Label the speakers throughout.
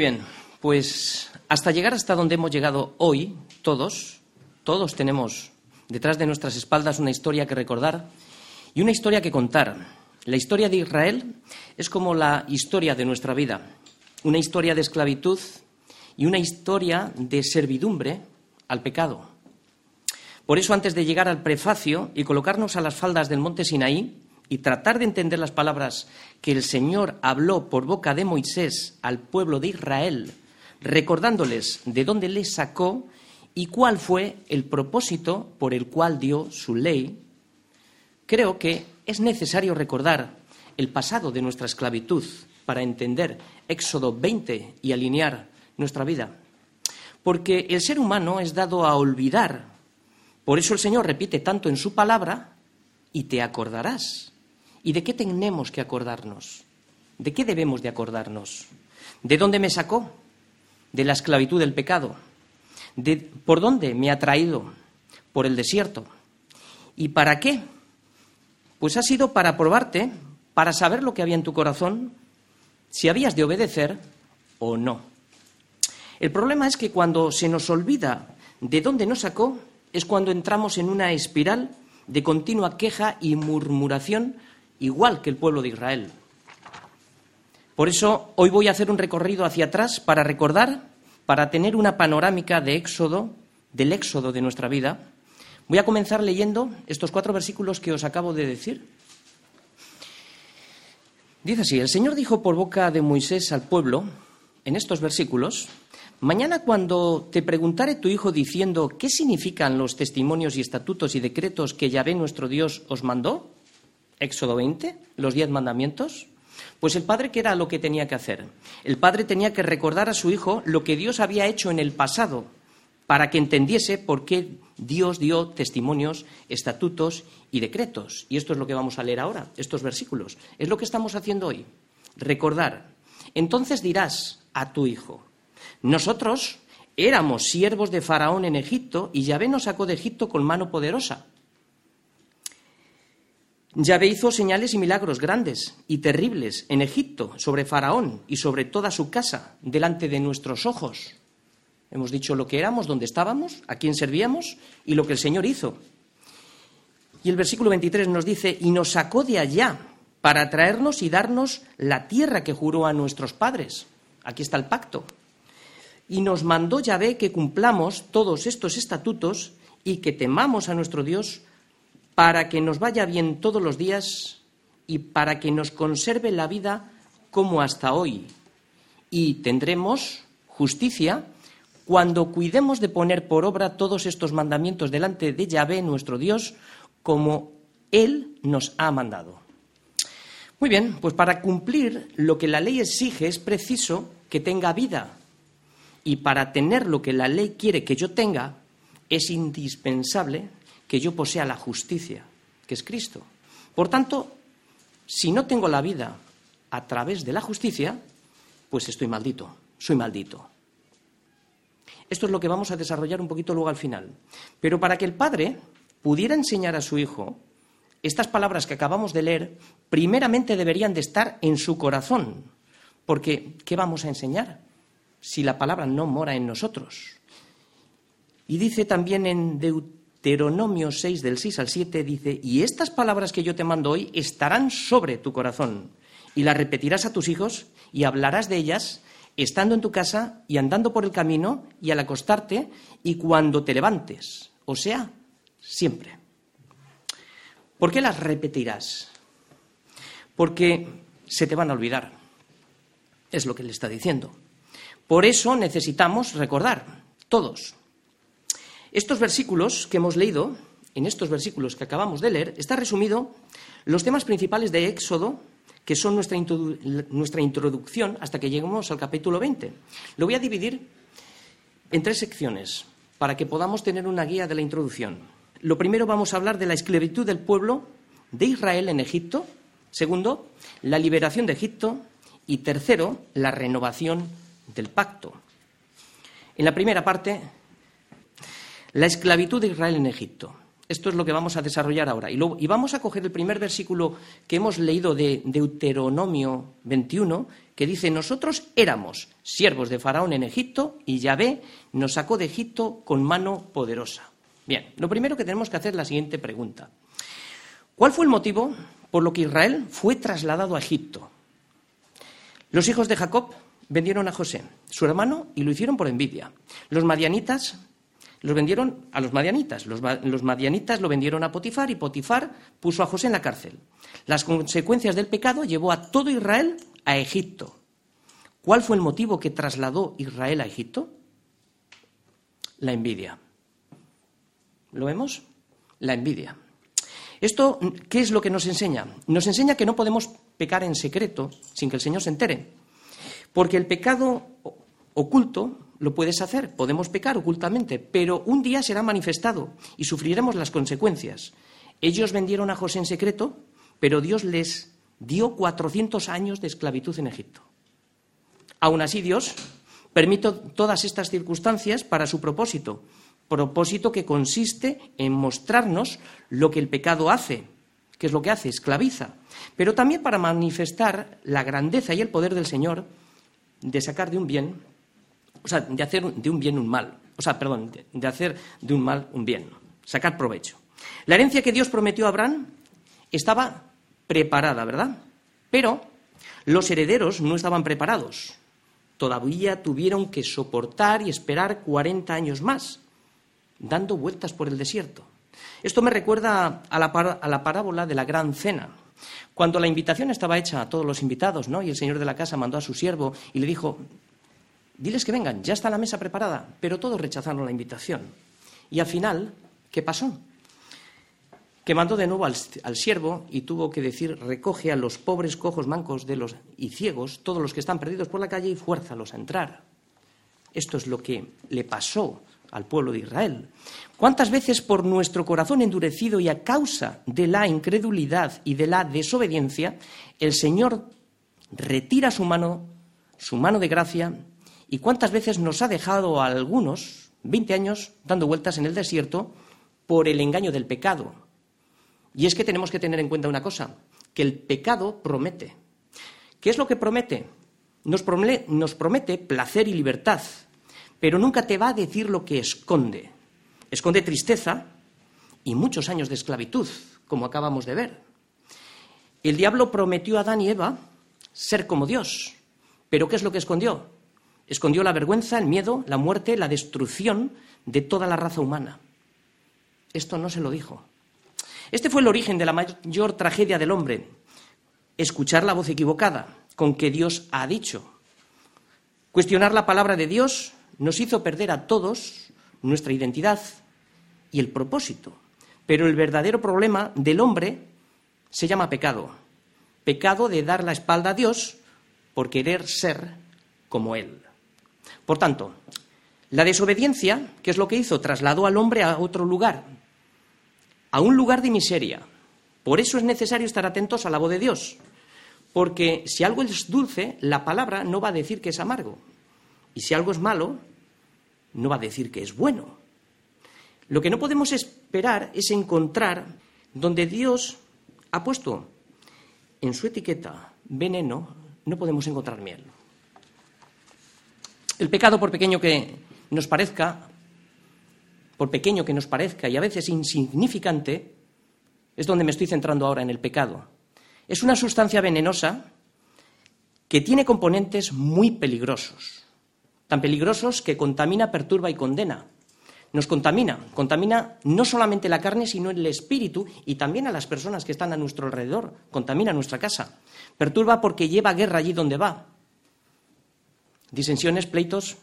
Speaker 1: Bien, pues hasta llegar hasta donde hemos llegado hoy, todos, todos tenemos detrás de nuestras espaldas una historia que recordar y una historia que contar. La historia de Israel es como la historia de nuestra vida, una historia de esclavitud y una historia de servidumbre al pecado. Por eso, antes de llegar al prefacio y colocarnos a las faldas del monte Sinaí y tratar de entender las palabras que el Señor habló por boca de Moisés al pueblo de Israel, recordándoles de dónde les sacó y cuál fue el propósito por el cual dio su ley, creo que es necesario recordar el pasado de nuestra esclavitud para entender Éxodo 20 y alinear nuestra vida. Porque el ser humano es dado a olvidar. Por eso el Señor repite tanto en su palabra y te acordarás. ¿Y de qué tenemos que acordarnos? ¿De qué debemos de acordarnos? ¿De dónde me sacó? De la esclavitud del pecado. ¿De por dónde me ha traído? Por el desierto. ¿Y para qué? Pues ha sido para probarte, para saber lo que había en tu corazón, si habías de obedecer o no. El problema es que cuando se nos olvida de dónde nos sacó, es cuando entramos en una espiral de continua queja y murmuración, igual que el pueblo de Israel. Por eso hoy voy a hacer un recorrido hacia atrás para recordar, para tener una panorámica de éxodo, del éxodo de nuestra vida. Voy a comenzar leyendo estos cuatro versículos que os acabo de decir. Dice así, el Señor dijo por boca de Moisés al pueblo, en estos versículos, Mañana cuando te preguntare tu hijo diciendo qué significan los testimonios y estatutos y decretos que Yahvé nuestro Dios os mandó, Éxodo 20, los diez mandamientos, pues el padre, ¿qué era lo que tenía que hacer? El padre tenía que recordar a su hijo lo que Dios había hecho en el pasado, para que entendiese por qué Dios dio testimonios, estatutos y decretos. Y esto es lo que vamos a leer ahora, estos versículos. Es lo que estamos haciendo hoy. Recordar. Entonces dirás a tu hijo, nosotros éramos siervos de Faraón en Egipto y Yahvé nos sacó de Egipto con mano poderosa. Yahvé hizo señales y milagros grandes y terribles en Egipto, sobre Faraón y sobre toda su casa, delante de nuestros ojos. Hemos dicho lo que éramos, dónde estábamos, a quién servíamos y lo que el Señor hizo. Y el versículo 23 nos dice, y nos sacó de allá para traernos y darnos la tierra que juró a nuestros padres. Aquí está el pacto. Y nos mandó Yahvé que cumplamos todos estos estatutos y que temamos a nuestro Dios para que nos vaya bien todos los días y para que nos conserve la vida como hasta hoy. Y tendremos justicia cuando cuidemos de poner por obra todos estos mandamientos delante de Yahvé, nuestro Dios, como Él nos ha mandado. Muy bien, pues para cumplir lo que la ley exige es preciso que tenga vida. Y para tener lo que la ley quiere que yo tenga, es indispensable que yo posea la justicia, que es Cristo. Por tanto, si no tengo la vida a través de la justicia, pues estoy maldito, soy maldito. Esto es lo que vamos a desarrollar un poquito luego al final. Pero para que el padre pudiera enseñar a su hijo estas palabras que acabamos de leer, primeramente deberían de estar en su corazón. Porque, ¿qué vamos a enseñar si la palabra no mora en nosotros? Y dice también en Deuteronomio 6, del 6 al 7, dice, y estas palabras que yo te mando hoy estarán sobre tu corazón, y las repetirás a tus hijos, y hablarás de ellas, estando en tu casa y andando por el camino, y al acostarte, y cuando te levantes, o sea, siempre. ¿Por qué las repetirás? Porque se te van a olvidar. Es lo que le está diciendo. Por eso necesitamos recordar, todos. Estos versículos que hemos leído, en estos versículos que acabamos de leer, está resumido los temas principales de Éxodo, que son nuestra, nuestra introducción hasta que lleguemos al capítulo 20. Lo voy a dividir en tres secciones para que podamos tener una guía de la introducción. Lo primero vamos a hablar de la esclavitud del pueblo de Israel en Egipto. Segundo, la liberación de Egipto. Y tercero, la renovación del pacto. En la primera parte, la esclavitud de Israel en Egipto. Esto es lo que vamos a desarrollar ahora. Y, vamos a coger el primer versículo que hemos leído de Deuteronomio 21, que dice, nosotros éramos siervos de Faraón en Egipto y Yahvé nos sacó de Egipto con mano poderosa. Bien, lo primero que tenemos que hacer es la siguiente pregunta. ¿Cuál fue el motivo por lo que Israel fue trasladado a Egipto? Los hijos de Jacob vendieron a José, su hermano, y lo hicieron por envidia. Los madianitas los vendieron a los madianitas. Los, madianitas lo vendieron a Potifar y Potifar puso a José en la cárcel. Las consecuencias del pecado llevó a todo Israel a Egipto. ¿Cuál fue el motivo que trasladó Israel a Egipto? La envidia. ¿Lo vemos? La envidia. ¿Esto qué es lo que nos enseña? Nos enseña que no podemos pecar en secreto sin que el Señor se entere. Porque el pecado oculto lo puedes hacer, podemos pecar ocultamente, pero un día será manifestado y sufriremos las consecuencias. Ellos vendieron a José en secreto, pero Dios les dio 400 años de esclavitud en Egipto. Aún así, Dios permite todas estas circunstancias para su propósito, propósito que consiste en mostrarnos lo que el pecado hace, que es lo que hace, esclaviza, pero también para manifestar la grandeza y el poder del Señor de sacar de un bien o sea, de hacer de un bien un mal. O sea, perdón, de, hacer de un mal un bien. Sacar provecho. La herencia que Dios prometió a Abraham estaba preparada, ¿verdad? Pero los herederos no estaban preparados. Todavía tuvieron que soportar y esperar 40 años más, dando vueltas por el desierto. Esto me recuerda a la, a la parábola de la gran cena. Cuando la invitación estaba hecha a todos los invitados, ¿no? Y el señor de la casa mandó a su siervo y le dijo, diles que vengan, ya está la mesa preparada, pero todos rechazaron la invitación. Y al final, ¿qué pasó? Que mandó de nuevo al, siervo y tuvo que decir, recoge a los pobres cojos, mancos de los, y ciegos, todos los que están perdidos por la calle, y fuérzalos a entrar. Esto es lo que le pasó al pueblo de Israel. ¿Cuántas veces por nuestro corazón endurecido y a causa de la incredulidad y de la desobediencia, el Señor retira su mano, su mano de gracia, ¿Y cuántas veces nos ha dejado algunos 20 años dando vueltas en el desierto por el engaño del pecado? Y es que tenemos que tener en cuenta una cosa, que el pecado promete. ¿Qué es lo que promete? Nos, promete? nos promete placer y libertad, pero nunca te va a decir lo que esconde. Esconde tristeza y muchos años de esclavitud, como acabamos de ver. El diablo prometió a Adán y Eva ser como Dios, pero ¿qué es lo que escondió? Escondió la vergüenza, el miedo, la muerte, la destrucción de toda la raza humana. Esto no se lo dijo. Este fue el origen de la mayor tragedia del hombre, escuchar la voz equivocada con que Dios ha dicho. Cuestionar la palabra de Dios nos hizo perder a todos nuestra identidad y el propósito. Pero el verdadero problema del hombre se llama pecado. Pecado de dar la espalda a Dios por querer ser como Él. Por tanto, la desobediencia, ¿qué es lo que hizo? Trasladó al hombre a otro lugar, a un lugar de miseria. Por eso es necesario estar atentos a la voz de Dios, porque si algo es dulce, la palabra no va a decir que es amargo, y si algo es malo, no va a decir que es bueno. Lo que no podemos esperar es encontrar donde Dios ha puesto en su etiqueta veneno, no podemos encontrar miel. El pecado, por pequeño que nos parezca, por pequeño que nos parezca y a veces insignificante, es donde me estoy centrando ahora en el pecado. Es una sustancia venenosa que tiene componentes muy peligrosos, tan peligrosos que contamina, perturba y condena. Nos contamina, contamina no solamente la carne, sino el espíritu y también a las personas que están a nuestro alrededor, contamina nuestra casa. Perturba porque lleva guerra allí donde va, disensiones, pleitos,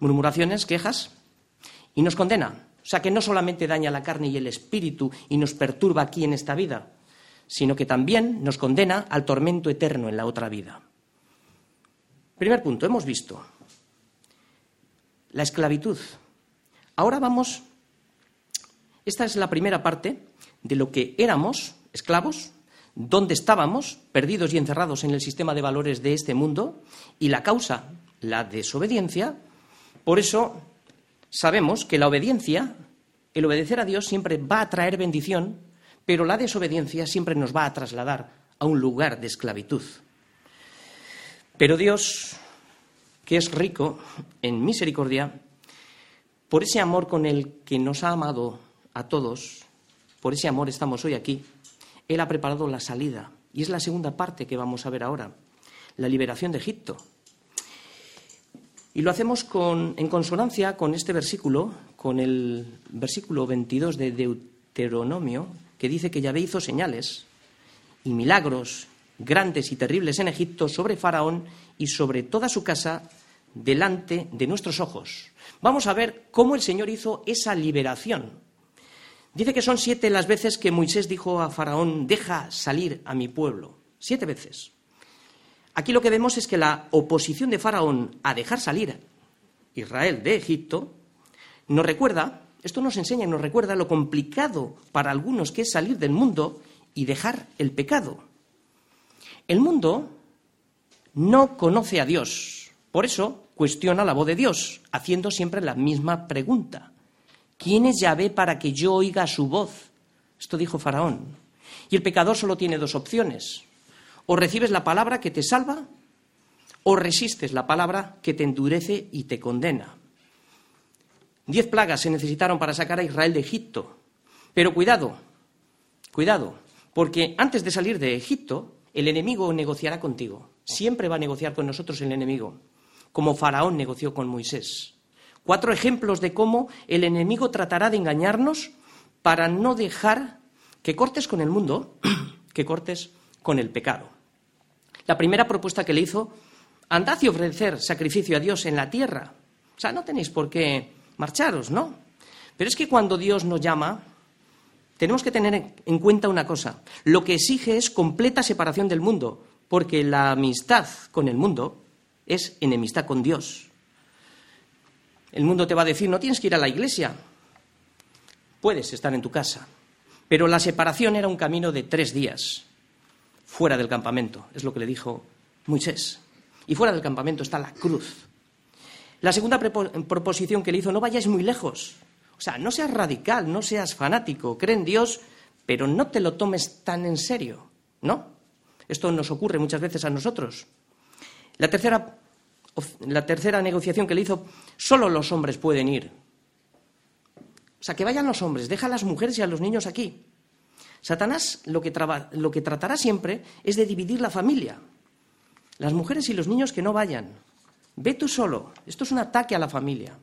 Speaker 1: murmuraciones, quejas, y nos condena. O sea que no solamente daña la carne y el espíritu y nos perturba aquí en esta vida, sino que también nos condena al tormento eterno en la otra vida. Primer punto, hemos visto la esclavitud. Ahora vamos, esta es la primera parte de lo que éramos, esclavos, dónde estábamos, perdidos y encerrados en el sistema de valores de este mundo, y la causa, la desobediencia. Por eso sabemos que la obediencia el obedecer a Dios siempre va a traer bendición, pero la desobediencia siempre nos va a trasladar a un lugar de esclavitud. Pero Dios, que es rico en misericordia, por ese amor con el que nos ha amado a todos, por ese amor estamos hoy aquí, Él ha preparado la salida. Y es la segunda parte que vamos a ver ahora, la liberación de Egipto. Y lo hacemos en consonancia con este versículo, con el versículo 22 de Deuteronomio, que dice que Yahvé hizo señales y milagros grandes y terribles en Egipto sobre Faraón y sobre toda su casa delante de nuestros ojos. Vamos a ver cómo el Señor hizo esa liberación. Dice que son siete las veces que Moisés dijo a Faraón, deja salir a mi pueblo. Siete veces. Aquí lo que vemos es que la oposición de Faraón a dejar salir Israel de Egipto nos recuerda, esto nos enseña y nos recuerda lo complicado para algunos que es salir del mundo y dejar el pecado. El mundo no conoce a Dios, por eso cuestiona la voz de Dios, haciendo siempre la misma pregunta. ¿Quién es Yahvé para que yo oiga su voz? Esto dijo Faraón. Y el pecador solo tiene dos opciones. O recibes la palabra que te salva, o resistes la palabra que te endurece y te condena. Diez plagas se necesitaron para sacar a Israel de Egipto. Pero cuidado, cuidado, porque antes de salir de Egipto, el enemigo negociará contigo. Siempre va a negociar con nosotros el enemigo como Faraón negoció con Moisés. Cuatro ejemplos de cómo el enemigo tratará de engañarnos para no dejar que cortes con el mundo, que cortes con el pecado. La primera propuesta que le hizo, andad y ofrecer sacrificio a Dios en la tierra. O sea, no tenéis por qué marcharos, ¿no? Pero es que cuando Dios nos llama, tenemos que tener en cuenta una cosa. Lo que exige es completa separación del mundo, porque la amistad con el mundo es enemistad con Dios. El mundo te va a decir, no tienes que ir a la iglesia, puedes estar en tu casa. Pero la separación era un camino de tres días, fuera del campamento, es lo que le dijo Moisés. Y fuera del campamento está la cruz. La segunda proposición que le hizo, no vayáis muy lejos. O sea, no seas radical, no seas fanático, cree en Dios, pero no te lo tomes tan en serio, ¿no? Esto nos ocurre muchas veces a nosotros. La tercera, la tercera negociación que le hizo, solo los hombres pueden ir. O sea, que vayan los hombres, deja a las mujeres y a los niños aquí. Satanás lo que, lo que tratará siempre es de dividir la familia. Las mujeres y los niños que no vayan. Ve tú solo. Esto es un ataque a la familia.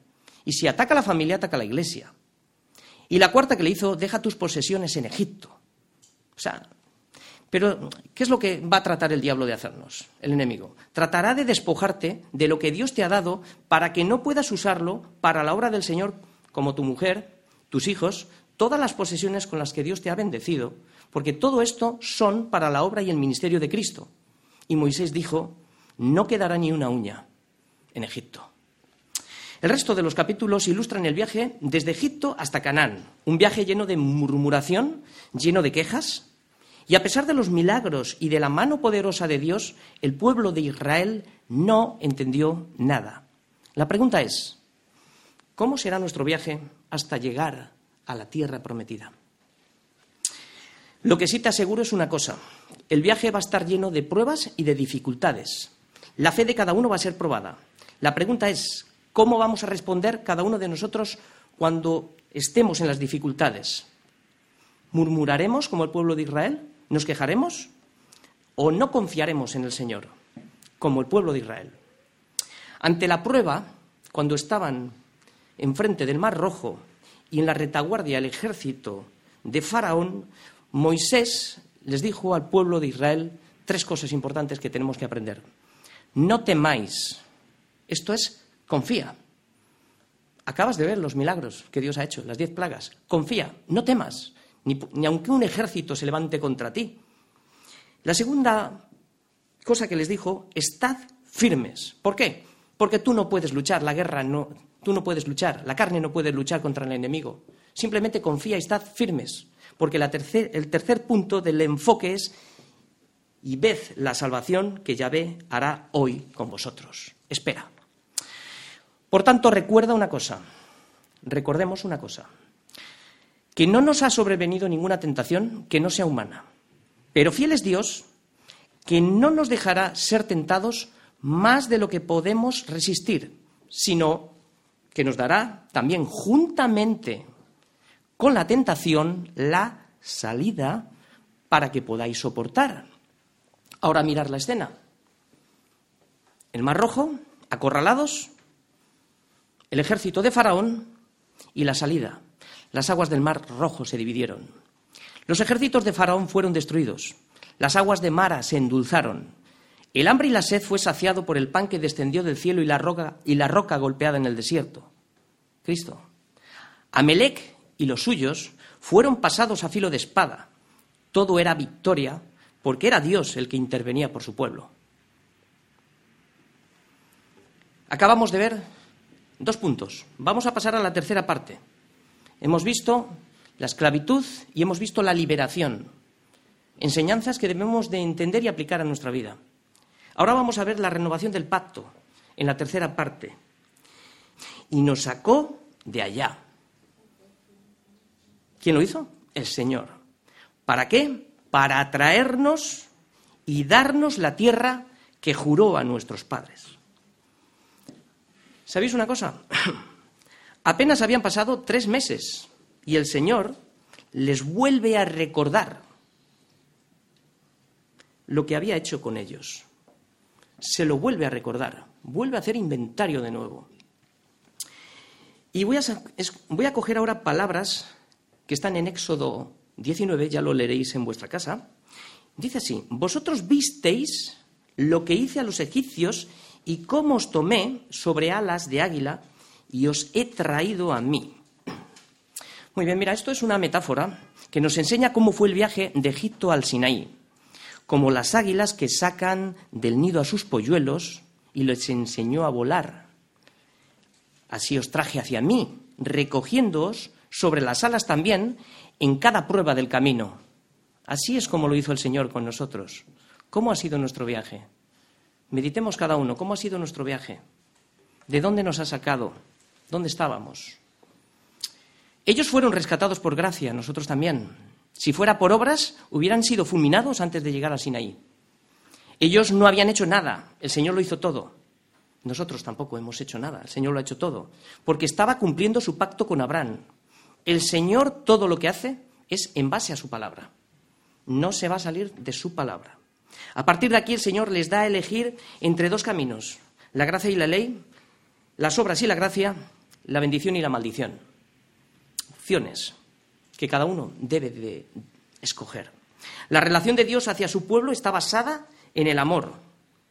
Speaker 1: Y si ataca a la familia, ataca a la iglesia. Y la cuarta que le hizo, deja tus posesiones en Egipto. O sea, pero, ¿qué es lo que va a tratar el diablo de hacernos, el enemigo? Tratará de despojarte de lo que Dios te ha dado para que no puedas usarlo para la obra del Señor, como tu mujer, tus hijos, todas las posesiones con las que Dios te ha bendecido, porque todo esto son para la obra y el ministerio de Cristo. Y Moisés dijo, no quedará ni una uña en Egipto. El resto de los capítulos ilustran el viaje desde Egipto hasta Canaán, un viaje lleno de murmuración, lleno de quejas, y a pesar de los milagros y de la mano poderosa de Dios, el pueblo de Israel no entendió nada. La pregunta es, ¿cómo será nuestro viaje hasta llegar a la tierra prometida? Lo que sí te aseguro es una cosa, el viaje va a estar lleno de pruebas y de dificultades. La fe de cada uno va a ser probada. La pregunta es, ¿cómo vamos a responder cada uno de nosotros cuando estemos en las dificultades? ¿Murmuraremos como el pueblo de Israel? ¿Nos quejaremos o no confiaremos en el Señor, como el pueblo de Israel? Ante la prueba, cuando estaban enfrente del Mar Rojo y en la retaguardia el ejército de Faraón, Moisés les dijo al pueblo de Israel tres cosas importantes que tenemos que aprender. No temáis. Esto es, confía. Acabas de ver los milagros que Dios ha hecho, las diez plagas. Confía, no temas ni, aunque un ejército se levante contra ti. La segunda cosa que les dijo, estad firmes. ¿Por qué? Porque tú no puedes luchar, la guerra no, tú no puedes luchar, la carne no puede luchar contra el enemigo. Simplemente confía y estad firmes, porque el tercer punto del enfoque es y ved la salvación que Yahvé hará hoy con vosotros. Espera. Por tanto, recuerda una cosa, recordemos una cosa. Que no nos ha sobrevenido ninguna tentación que no sea humana. Pero fiel es Dios, que no nos dejará ser tentados más de lo que podemos resistir, sino que nos dará también juntamente con la tentación la salida para que podáis soportar. Ahora mirar la escena. El Mar Rojo, acorralados, el ejército de Faraón y la salida. Las aguas del Mar Rojo se dividieron. Los ejércitos de Faraón fueron destruidos. Las aguas de Mara se endulzaron. El hambre y la sed fue saciado por el pan que descendió del cielo y la roca, y la roca golpeada en el desierto. Cristo. Amelec y los suyos fueron pasados a filo de espada. Todo era victoria porque era Dios el que intervenía por su pueblo. Acabamos de ver dos puntos. Vamos a pasar a la tercera parte. Hemos visto la esclavitud y hemos visto la liberación. Enseñanzas que debemos de entender y aplicar a nuestra vida. Ahora vamos a ver la renovación del pacto en la tercera parte. Y nos sacó de allá. ¿Quién lo hizo? El Señor. ¿Para qué? Para atraernos y darnos la tierra que juró a nuestros padres. ¿Sabéis una cosa? Apenas habían pasado tres meses y el Señor les vuelve a recordar lo que había hecho con ellos. Se lo vuelve a recordar, vuelve a hacer inventario de nuevo. Y voy a, voy a coger ahora palabras que están en Éxodo 19, ya lo leeréis en vuestra casa. Dice así, vosotros visteis lo que hice a los egipcios y cómo os tomé sobre alas de águila y os he traído a mí. Muy bien, mira, esto es una metáfora que nos enseña cómo fue el viaje de Egipto al Sinaí, como las águilas que sacan del nido a sus polluelos y les enseñó a volar. Así os traje hacia mí, recogiéndoos sobre las alas también en cada prueba del camino. Así es como lo hizo el Señor con nosotros. ¿Cómo ha sido nuestro viaje? Meditemos cada uno, ¿cómo ha sido nuestro viaje? ¿De dónde nos ha sacado? ¿Dónde estábamos? Ellos fueron rescatados por gracia, nosotros también. Si fuera por obras, hubieran sido fulminados antes de llegar a Sinaí. Ellos no habían hecho nada, el Señor lo hizo todo. Nosotros tampoco hemos hecho nada, el Señor lo ha hecho todo, porque estaba cumpliendo su pacto con Abraham. El Señor todo lo que hace es en base a su palabra. No se va a salir de su palabra. A partir de aquí el Señor les da a elegir entre dos caminos, la gracia y la ley, las obras y la gracia, la bendición y la maldición. Opciones que cada uno debe de escoger. La relación de Dios hacia su pueblo está basada en el amor,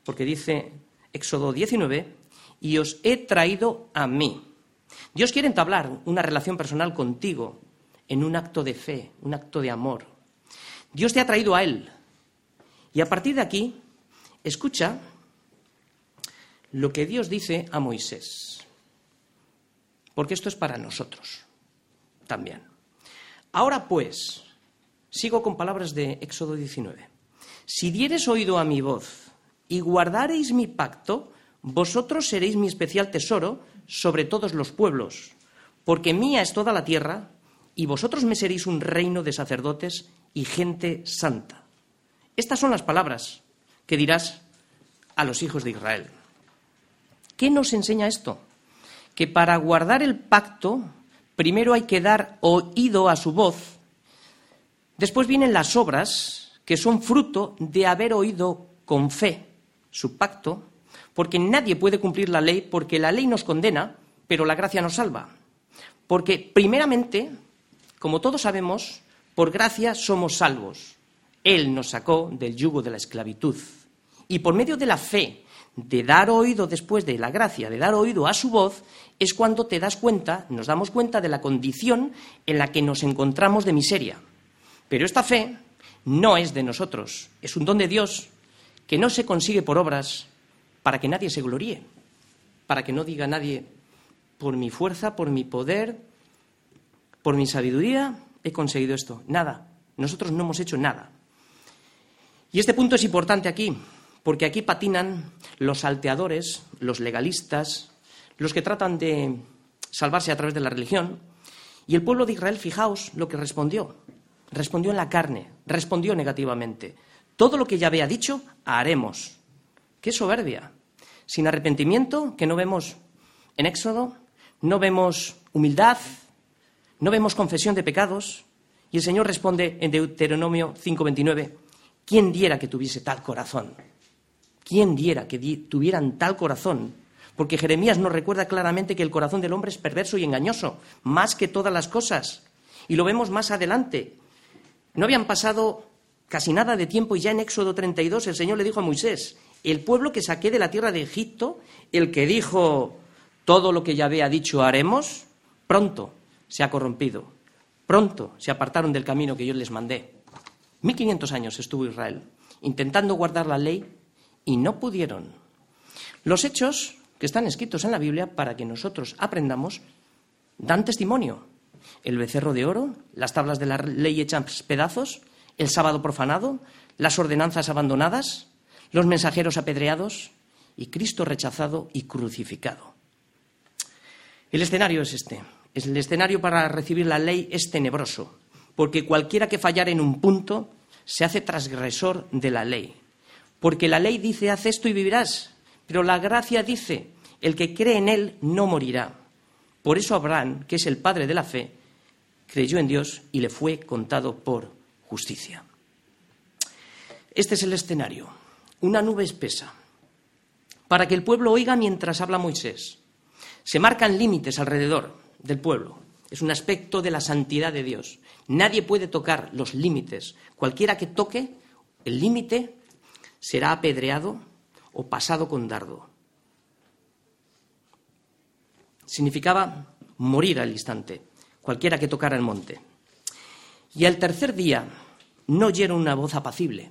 Speaker 1: porque dice Éxodo 19, y os he traído a mí. Dios quiere entablar una relación personal contigo en un acto de fe, un acto de amor. Dios te ha traído a Él, y a partir de aquí, escucha lo que Dios dice a Moisés, porque esto es para nosotros también. Ahora pues, sigo con palabras de Éxodo 19. Si dieres oído a mi voz y guardareis mi pacto, vosotros seréis mi especial tesoro sobre todos los pueblos, porque mía es toda la tierra, y vosotros me seréis un reino de sacerdotes y gente santa. Estas son las palabras que dirás a los hijos de Israel. ¿Qué nos enseña esto? Que para guardar el pacto, primero hay que dar oído a su voz, después vienen las obras, que son fruto de haber oído con fe su pacto, porque nadie puede cumplir la ley, porque la ley nos condena, pero la gracia nos salva. Porque primeramente, como todos sabemos, por gracia somos salvos. Él nos sacó del yugo de la esclavitud. Y por medio de la fe, de dar oído después de la gracia, de dar oído a su voz, es cuando te das cuenta, nos damos cuenta de la condición en la que nos encontramos de miseria. Pero esta fe no es de nosotros, es un don de Dios que no se consigue por obras para que nadie se gloríe, para que no diga nadie, por mi fuerza, por mi poder, por mi sabiduría, he conseguido esto. Nada, nosotros no hemos hecho nada. Y este punto es importante aquí, porque aquí patinan los salteadores, los legalistas, los que tratan de salvarse a través de la religión, Y el pueblo de Israel, fijaos lo que respondió. Respondió en la carne, respondió negativamente. Todo lo que ya había dicho, haremos. ¡Qué soberbia! Sin arrepentimiento, que no vemos en Éxodo, no vemos humildad, no vemos confesión de pecados. Y el Señor responde en Deuteronomio 5:29, ¿quién diera que tuviese tal corazón? ¿Quién diera que tuvieran tal corazón? Porque Jeremías nos recuerda claramente que el corazón del hombre es perverso y engañoso, más que todas las cosas. Y lo vemos más adelante. No habían pasado casi nada de tiempo y ya en Éxodo 32 el Señor le dijo a Moisés, el pueblo que saqué de la tierra de Egipto, el que dijo, todo lo que Yahvé ha dicho haremos, pronto se ha corrompido, pronto se apartaron del camino que yo les mandé. 1500 años estuvo Israel intentando guardar la ley y no pudieron. Los hechos que están escritos en la Biblia para que nosotros aprendamos dan testimonio. El becerro de oro, las tablas de la ley hechas pedazos, el sábado profanado, las ordenanzas abandonadas, los mensajeros apedreados y Cristo rechazado y crucificado. El escenario es este. El escenario para recibir la ley es tenebroso, porque cualquiera que fallara en un punto se hace transgresor de la ley. Porque la ley dice, haz esto y vivirás, pero la gracia dice, el que cree en él no morirá. Por eso Abraham, que es el padre de la fe, creyó en Dios y le fue contado por justicia. Este es el escenario, una nube espesa, para que el pueblo oiga mientras habla Moisés. Se marcan límites alrededor del pueblo. Es un aspecto de la santidad de Dios. Nadie puede tocar los límites. Cualquiera que toque el límite será apedreado o pasado con dardo. Significaba morir al instante, cualquiera que tocara el monte. Y al tercer día no oyeron una voz apacible,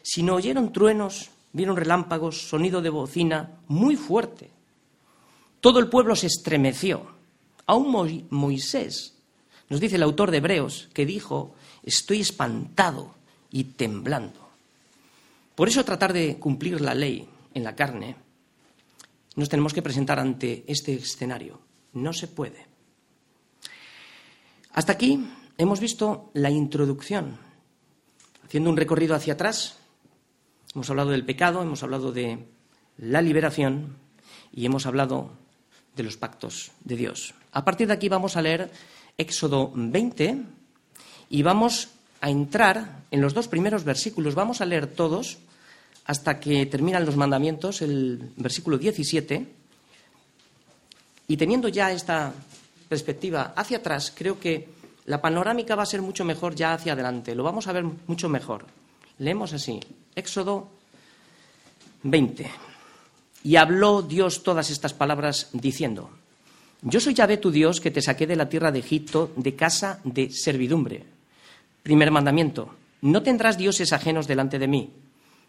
Speaker 1: sino oyeron truenos, vieron relámpagos, sonido de bocina muy fuerte. Todo el pueblo se estremeció. Aún Moisés, nos dice el autor de Hebreos, que dijo, estoy espantado y temblando. Por eso tratar de cumplir la ley en la carne, nos tenemos que presentar ante este escenario. No se puede. Hasta aquí hemos visto la introducción. Haciendo un recorrido hacia atrás, hemos hablado del pecado, hemos hablado de la liberación y hemos hablado de los pactos de Dios. A partir de aquí vamos a leer Éxodo 20 y vamos a entrar en los dos primeros versículos. Vamos a leer todos hasta que terminan los mandamientos, el versículo 17. Y teniendo ya esta perspectiva hacia atrás, creo que la panorámica va a ser mucho mejor ya hacia adelante. Lo vamos a ver mucho mejor. Leemos así, Éxodo 20. Y habló Dios todas estas palabras diciendo, Yo soy Yahvé tu Dios que te saqué de la tierra de Egipto de casa de servidumbre. Primer mandamiento, no tendrás dioses ajenos delante de mí.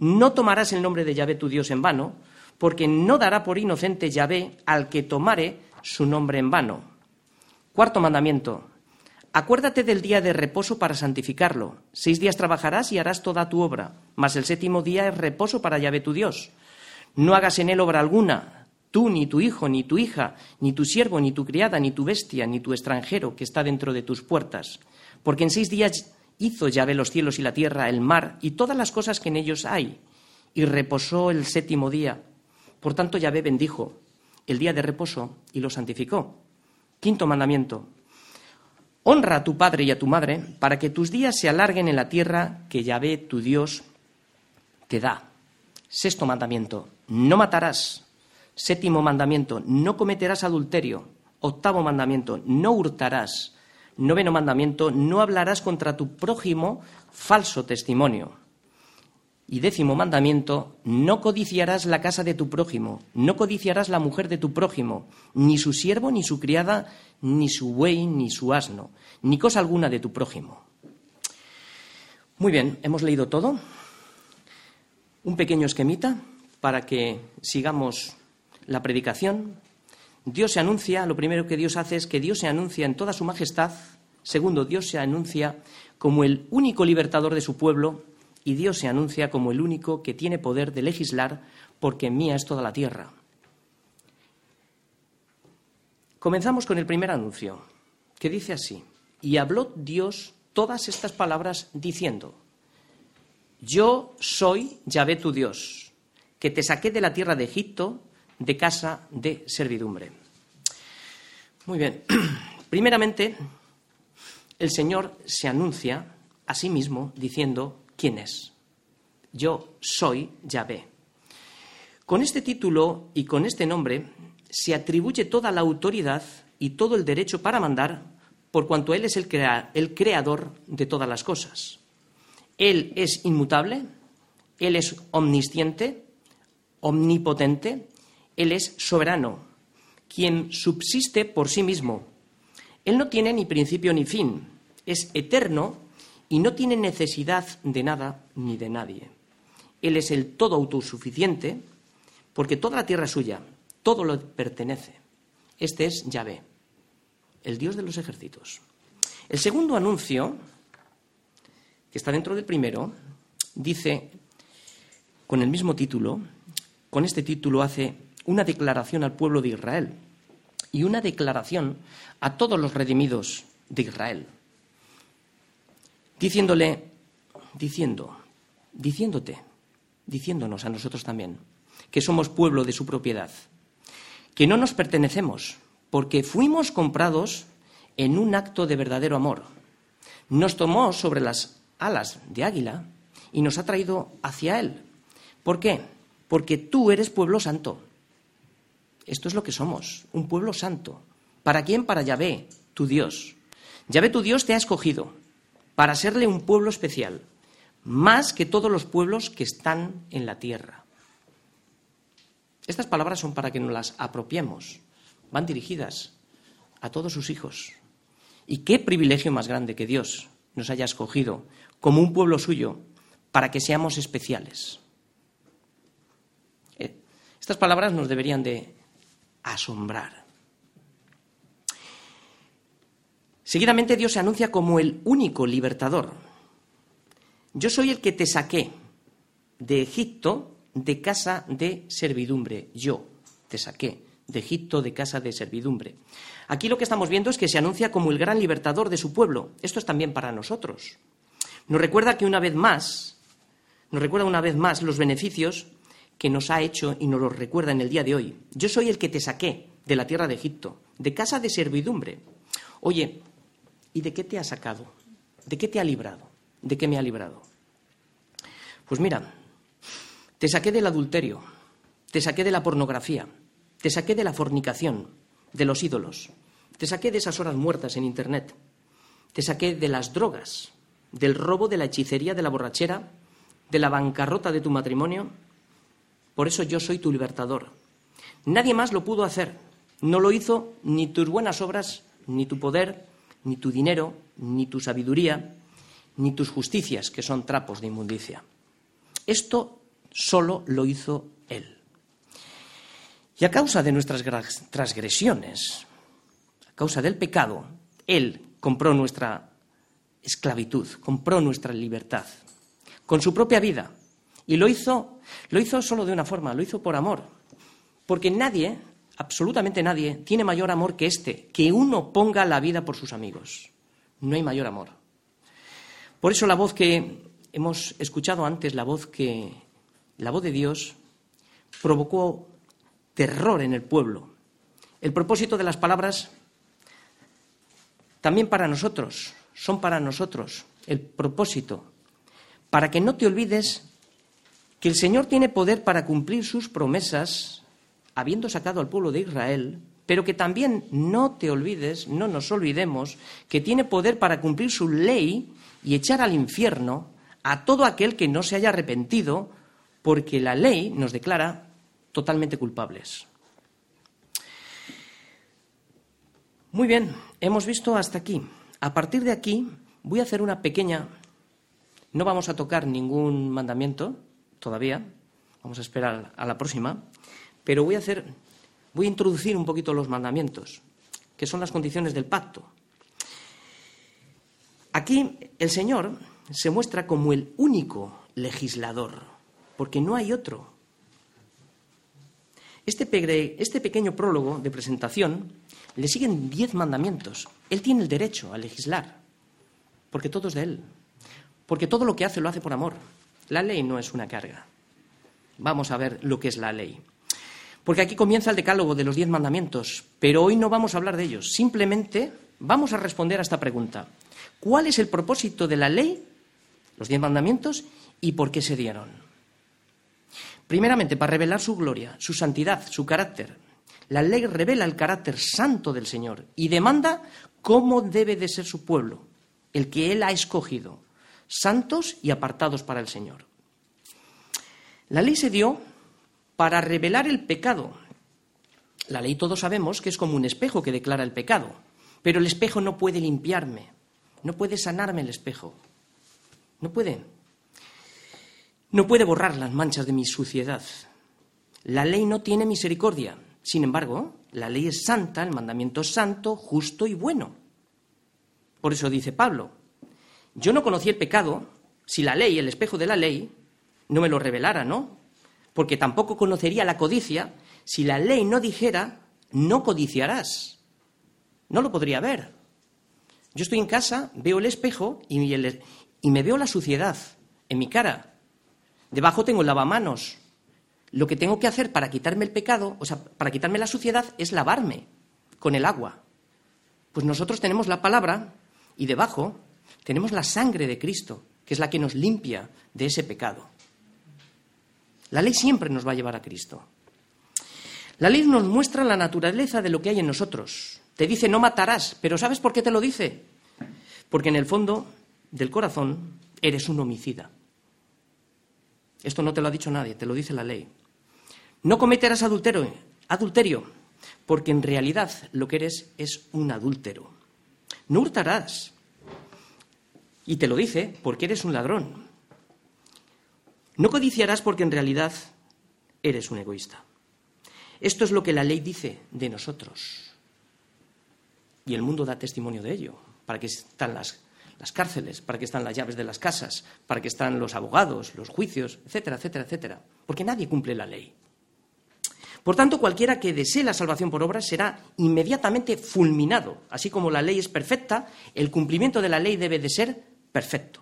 Speaker 1: no tomarás el nombre de Yahvé tu Dios en vano, porque no dará por inocente Yahvé al que tomare su nombre en vano. Cuarto mandamiento: Acuérdate del día de reposo para santificarlo. Seis días trabajarás y harás toda tu obra, mas el séptimo día es reposo para Yahvé tu Dios. No hagas en él obra alguna, tú, ni tu hijo, ni tu hija, ni tu siervo, ni tu criada, ni tu bestia, ni tu extranjero que está dentro de tus puertas. Porque en seis días hizo Yahvé los cielos y la tierra, el mar y todas las cosas que en ellos hay, y reposó el séptimo día. Por tanto, Yahvé bendijo el día de reposo y lo santificó. Quinto mandamiento. Honra a tu padre y a tu madre para que tus días se alarguen en la tierra que Yahvé tu Dios te da. Sexto mandamiento, no matarás. Séptimo mandamiento, no cometerás adulterio. Octavo mandamiento, no hurtarás. Noveno mandamiento, no hablarás contra tu prójimo falso testimonio. Y décimo mandamiento, no codiciarás la casa de tu prójimo, no codiciarás la mujer de tu prójimo, ni su siervo, ni su criada, ni su buey, ni su asno, ni cosa alguna de tu prójimo. Muy bien, hemos leído todo. Un pequeño esquemita para que sigamos la predicación. Dios se anuncia, lo primero que Dios hace es que Dios se anuncia en toda su majestad. Segundo, Dios se anuncia como el único libertador de su pueblo y Dios se anuncia como el único que tiene poder de legislar porque mía es toda la tierra. Comenzamos con el primer anuncio, que dice así, y habló Dios todas estas palabras diciendo, yo soy Yahvé tu Dios, que te saqué de la tierra de Egipto, de casa de servidumbre. Muy bien, primeramente, el Señor se anuncia a sí mismo diciendo, quién es. Yo soy Yahvé. Con este título y con este nombre se atribuye toda la autoridad y todo el derecho para mandar, por cuanto Él es el, el creador de todas las cosas. Él es inmutable, Él es omnisciente, omnipotente, Él es soberano, quien subsiste por sí mismo. Él no tiene ni principio ni fin, es eterno y no tiene necesidad de nada ni de nadie. Él es el todo autosuficiente porque toda la tierra es suya, todo lo pertenece. Este es Yahvé, el Dios de los ejércitos. El segundo anuncio, que está dentro del primero, dice, con el mismo título, con este título hace una declaración al pueblo de Israel y una declaración a todos los redimidos de Israel diciéndole, diciendo, diciéndote, diciéndonos a nosotros también, que somos pueblo de su propiedad, que no nos pertenecemos, porque fuimos comprados en un acto de verdadero amor. Nos tomó sobre las alas de águila y nos ha traído hacia Él. ¿Por qué? Porque tú eres pueblo santo. Esto es lo que somos, un pueblo santo. ¿Para quién? Para Yahvé, tu Dios. Yahvé, tu Dios, te ha escogido para serle un pueblo especial, más que todos los pueblos que están en la tierra. Estas palabras son para que nos las apropiemos, van dirigidas a todos sus hijos. Y qué privilegio más grande que Dios nos haya escogido como un pueblo suyo para que seamos especiales. Eh, estas palabras nos deberían de asombrar. Seguidamente Dios se anuncia como el único libertador. Yo soy el que te saqué de Egipto de casa de servidumbre. Yo te saqué de Egipto de casa de servidumbre. Aquí lo que estamos viendo es que se anuncia como el gran libertador de su pueblo. Esto es también para nosotros. Nos recuerda que una vez más, nos recuerda una vez más los beneficios que nos ha hecho y nos los recuerda en el día de hoy. Yo soy el que te saqué de la tierra de Egipto, de casa de servidumbre. Oye, ¿Y de qué te ha sacado? ¿De qué te ha librado? ¿De qué me ha librado? Pues mira, te saqué del adulterio, te saqué de la pornografía, te saqué de la fornicación, de los ídolos, te saqué de esas horas muertas en Internet, te saqué de las drogas, del robo, de la hechicería, de la borrachera, de la bancarrota de tu matrimonio. Por eso yo soy tu libertador. Nadie más lo pudo hacer. No lo hizo ni tus buenas obras, ni tu poder, ni tu dinero, ni tu sabiduría, ni tus justicias, que son trapos de inmundicia. Esto solo lo hizo Él. Y a causa de nuestras transgresiones, a causa del pecado, Él compró nuestra esclavitud, compró nuestra libertad, con su propia vida. Y lo hizo, lo hizo solo de una forma, lo hizo por amor. Porque nadie, absolutamente nadie tiene mayor amor que este, que uno ponga la vida por sus amigos. No hay mayor amor. Por eso la voz que hemos escuchado antes, la voz que la voz de Dios provocó terror en el pueblo. El propósito de las palabras también para nosotros, son para nosotros el propósito, para que no te olvides que el Señor tiene poder para cumplir sus promesas habiendo sacado al pueblo de Israel, pero que también no te olvides, no nos olvidemos, que tiene poder para cumplir su ley y echar al infierno a todo aquel que no se haya arrepentido, porque la ley nos declara totalmente culpables. Muy bien, hemos visto hasta aquí. A partir de aquí voy a hacer una pequeña... No vamos a tocar ningún mandamiento todavía, vamos a esperar a la próxima, pero voy a hacer, voy a introducir un poquito los mandamientos, que son las condiciones del pacto. Aquí el Señor se muestra como el único legislador, porque no hay otro. Este, este pequeño prólogo de presentación le siguen diez mandamientos. Él tiene el derecho a legislar, porque todo es de él, porque todo lo que hace lo hace por amor. La ley no es una carga. Vamos a ver lo que es la ley. Porque aquí comienza el decálogo de los diez mandamientos, pero hoy no vamos a hablar de ellos. Simplemente vamos a responder a esta pregunta. ¿Cuál es el propósito de la ley, los diez mandamientos, y por qué se dieron? Primeramente, para revelar su gloria, su santidad, su carácter. La ley revela el carácter santo del Señor y demanda cómo debe de ser su pueblo, el que Él ha escogido, santos y apartados para el Señor. La ley se dio para revelar el pecado. La ley todos sabemos que es como un espejo que declara el pecado, pero el espejo no puede limpiarme, no puede sanarme el espejo. No puede. No puede borrar las manchas de mi suciedad. La ley no tiene misericordia. Sin embargo, la ley es santa, el mandamiento es santo, justo y bueno. Por eso dice Pablo, yo no conocí el pecado si la ley, el espejo de la ley, no me lo revelara, ¿no? Porque tampoco conocería la codicia si la ley no dijera, no codiciarás. No lo podría ver. Yo estoy en casa, veo el espejo y, me veo la suciedad en mi cara. Debajo tengo el lavamanos. Lo que tengo que hacer para quitarme el pecado, o sea, para quitarme la suciedad, es lavarme con el agua. Pues nosotros tenemos la palabra y debajo tenemos la sangre de Cristo, que es la que nos limpia de ese pecado. La ley siempre nos va a llevar a Cristo. La ley nos muestra la naturaleza de lo que hay en nosotros. Te dice no matarás, pero ¿sabes por qué te lo dice? Porque en el fondo del corazón eres un homicida. Esto no te lo ha dicho nadie, te lo dice la ley. No cometerás adulterio, adulterio, porque en realidad lo que eres es un adúltero. No hurtarás. Y te lo dice porque eres un ladrón. No codiciarás porque en realidad eres un egoísta. Esto es lo que la ley dice de nosotros. Y el mundo da testimonio de ello. ¿Para qué están las, las cárceles? ¿Para qué están las llaves de las casas? ¿Para qué están los abogados, los juicios, etcétera, etcétera, etcétera? Porque nadie cumple la ley. Por tanto, cualquiera que desee la salvación por obras será inmediatamente fulminado. Así como la ley es perfecta, el cumplimiento de la ley debe de ser perfecto.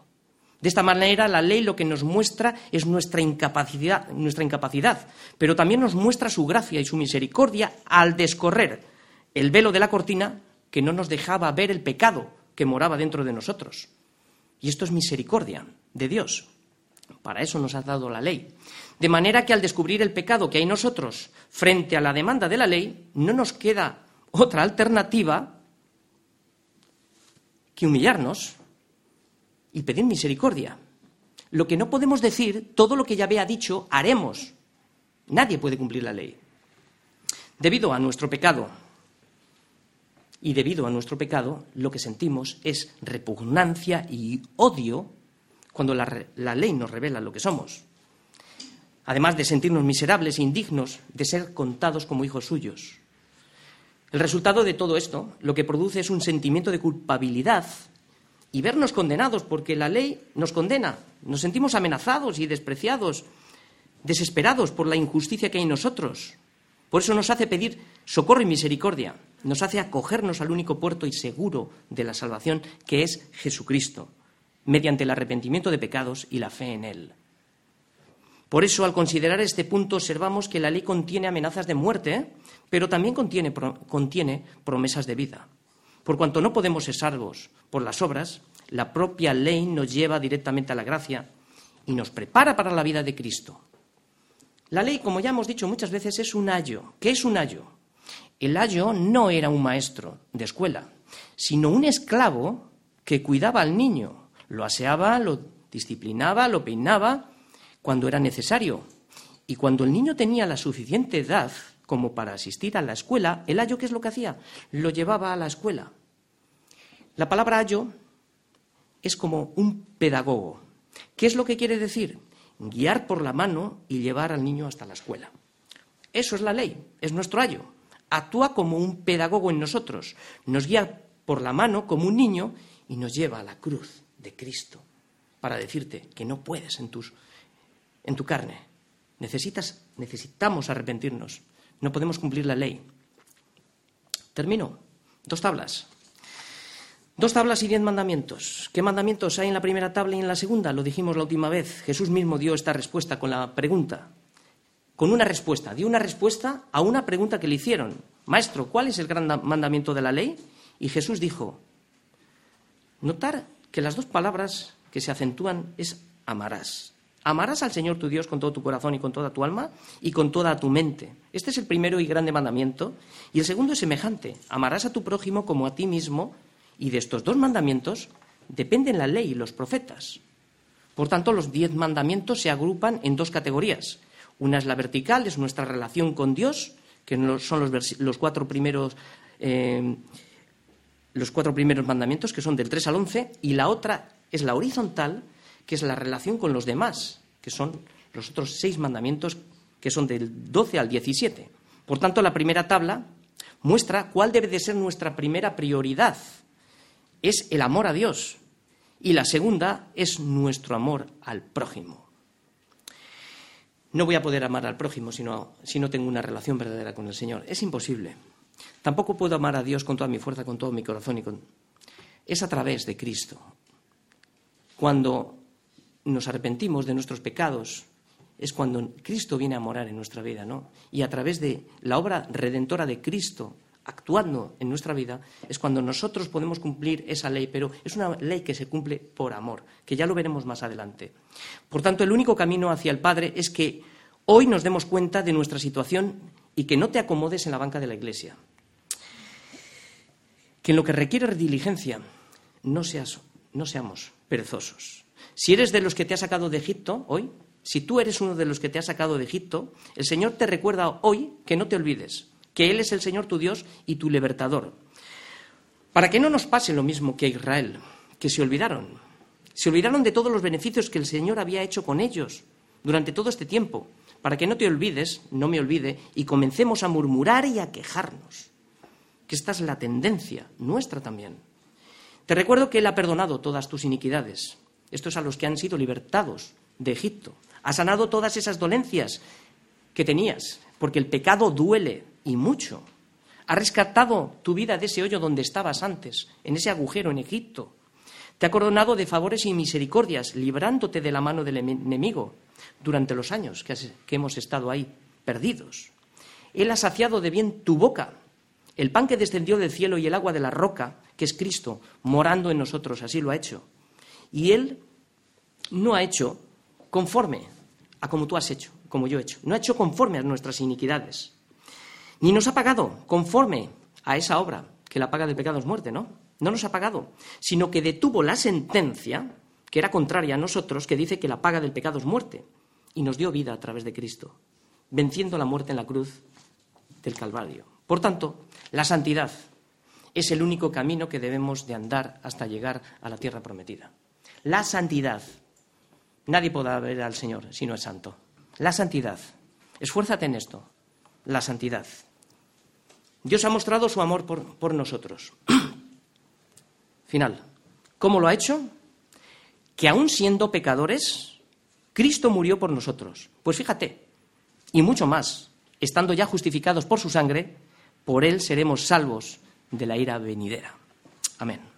Speaker 1: De esta manera, la ley lo que nos muestra es nuestra incapacidad, nuestra incapacidad, pero también nos muestra su gracia y su misericordia al descorrer el velo de la cortina que no nos dejaba ver el pecado que moraba dentro de nosotros. Y esto es misericordia de Dios. Para eso nos ha dado la ley. De manera que al descubrir el pecado que hay nosotros frente a la demanda de la ley, no nos queda otra alternativa que humillarnos y pedir misericordia. Lo que no podemos decir, todo lo que ya ha dicho, haremos. Nadie puede cumplir la ley. Debido a nuestro pecado, y debido a nuestro pecado, lo que sentimos es repugnancia y odio cuando la, ley nos revela lo que somos. Además de sentirnos miserables e indignos de ser contados como hijos suyos. El resultado de todo esto lo que produce es un sentimiento de culpabilidad y vernos condenados porque la ley nos condena. Nos sentimos amenazados y despreciados, desesperados por la injusticia que hay en nosotros. Por eso nos hace pedir socorro y misericordia, nos hace acogernos al único puerto y seguro de la salvación, que es Jesucristo, mediante el arrepentimiento de pecados y la fe en Él. Por eso, al considerar este punto, observamos que la ley contiene amenazas de muerte, pero también contiene, contiene promesas de vida. Por cuanto no podemos ser salvos por las obras, la propia ley nos lleva directamente a la gracia y nos prepara para la vida de Cristo. La ley, como ya hemos dicho muchas veces, es un ayo. ¿Qué es un ayo? El ayo no era un maestro de escuela, sino un esclavo que cuidaba al niño, lo aseaba, lo disciplinaba, lo peinaba cuando era necesario. Y cuando el niño tenía la suficiente edad como para asistir a la escuela, el ayo, ¿qué es lo que hacía? Lo llevaba a la escuela. La palabra ayo es como un pedagogo. ¿Qué es lo que quiere decir? Guiar por la mano y llevar al niño hasta la escuela. Eso es la ley, es nuestro ayo. Actúa como un pedagogo en nosotros, nos guía por la mano como un niño y nos lleva a la cruz de Cristo para decirte que no puedes en, en tu carne. Necesitas, necesitamos arrepentirnos. No podemos cumplir la ley. Termino. Dos tablas. Dos tablas y diez mandamientos. ¿Qué mandamientos hay en la primera tabla y en la segunda? Lo dijimos la última vez. Jesús mismo dio esta respuesta con la pregunta. Con una respuesta. Dio una respuesta a una pregunta que le hicieron. Maestro, ¿cuál es el gran mandamiento de la ley? Y Jesús dijo, notar que las dos palabras que se acentúan es amarás. Amarás al Señor tu Dios con todo tu corazón y con toda tu alma y con toda tu mente. Este es el primero y grande mandamiento. Y el segundo es semejante. Amarás a tu prójimo como a ti mismo. Y de estos dos mandamientos dependen la ley y los profetas. Por tanto, los diez mandamientos se agrupan en dos categorías. Una es la vertical, es nuestra relación con Dios, que son los, cuatro primeros. Eh, los cuatro primeros mandamientos, que son del 3 al 11, y la otra es la horizontal, que es la relación con los demás, que son los otros seis mandamientos, que son del 12 al 17. Por tanto, la primera tabla muestra cuál debe de ser nuestra primera prioridad. Es el amor a Dios. Y la segunda es nuestro amor al prójimo. No voy a poder amar al prójimo si no, si no tengo una relación verdadera con el Señor. Es imposible. Tampoco puedo amar a Dios con toda mi fuerza, con todo mi corazón y con... Es a través de Cristo. Cuando nos arrepentimos de nuestros pecados, es cuando Cristo viene a morar en nuestra vida, ¿no? Y a través de la obra redentora de Cristo actuando en nuestra vida, es cuando nosotros podemos cumplir esa ley, pero es una ley que se cumple por amor, que ya lo veremos más adelante. Por tanto, el único camino hacia el Padre es que hoy nos demos cuenta de nuestra situación y que no te acomodes en la banca de la Iglesia. Que en lo que requiere diligencia no, seas, no seamos perezosos. Si eres de los que te ha sacado de Egipto hoy, si tú eres uno de los que te ha sacado de Egipto, el Señor te recuerda hoy que no te olvides, que Él es el Señor tu Dios y tu libertador. Para que no nos pase lo mismo que a Israel, que se olvidaron. Se olvidaron de todos los beneficios que el Señor había hecho con ellos durante todo este tiempo. Para que no te olvides, no me olvide, y comencemos a murmurar y a quejarnos. Que esta es la tendencia nuestra también. Te recuerdo que Él ha perdonado todas tus iniquidades, estos a los que han sido libertados de Egipto. Ha sanado todas esas dolencias que tenías, porque el pecado duele y mucho. Ha rescatado tu vida de ese hoyo donde estabas antes, en ese agujero en Egipto. Te ha coronado de favores y misericordias, librándote de la mano del enemigo durante los años que, hemos estado ahí perdidos. Él ha saciado de bien tu boca, el pan que descendió del cielo y el agua de la roca, que es Cristo, morando en nosotros, así lo ha hecho. Y Él no ha hecho conforme a como tú has hecho, como yo he hecho. No ha hecho conforme a nuestras iniquidades. Ni nos ha pagado conforme a esa obra, que la paga del pecado es muerte, ¿no? No nos ha pagado, sino que detuvo la sentencia, que era contraria a nosotros, que dice que la paga del pecado es muerte, y nos dio vida a través de Cristo, venciendo la muerte en la cruz del Calvario. Por tanto, la santidad es el único camino que debemos de andar hasta llegar a la tierra prometida. La santidad. Nadie podrá ver al Señor si no es santo. La santidad. Esfuérzate en esto. La santidad. Dios ha mostrado su amor por, por nosotros. Final. ¿Cómo lo ha hecho? Que aún siendo pecadores, Cristo murió por nosotros. Pues fíjate, y mucho más, estando ya justificados por su sangre, por Él seremos salvos de la ira venidera. Amén.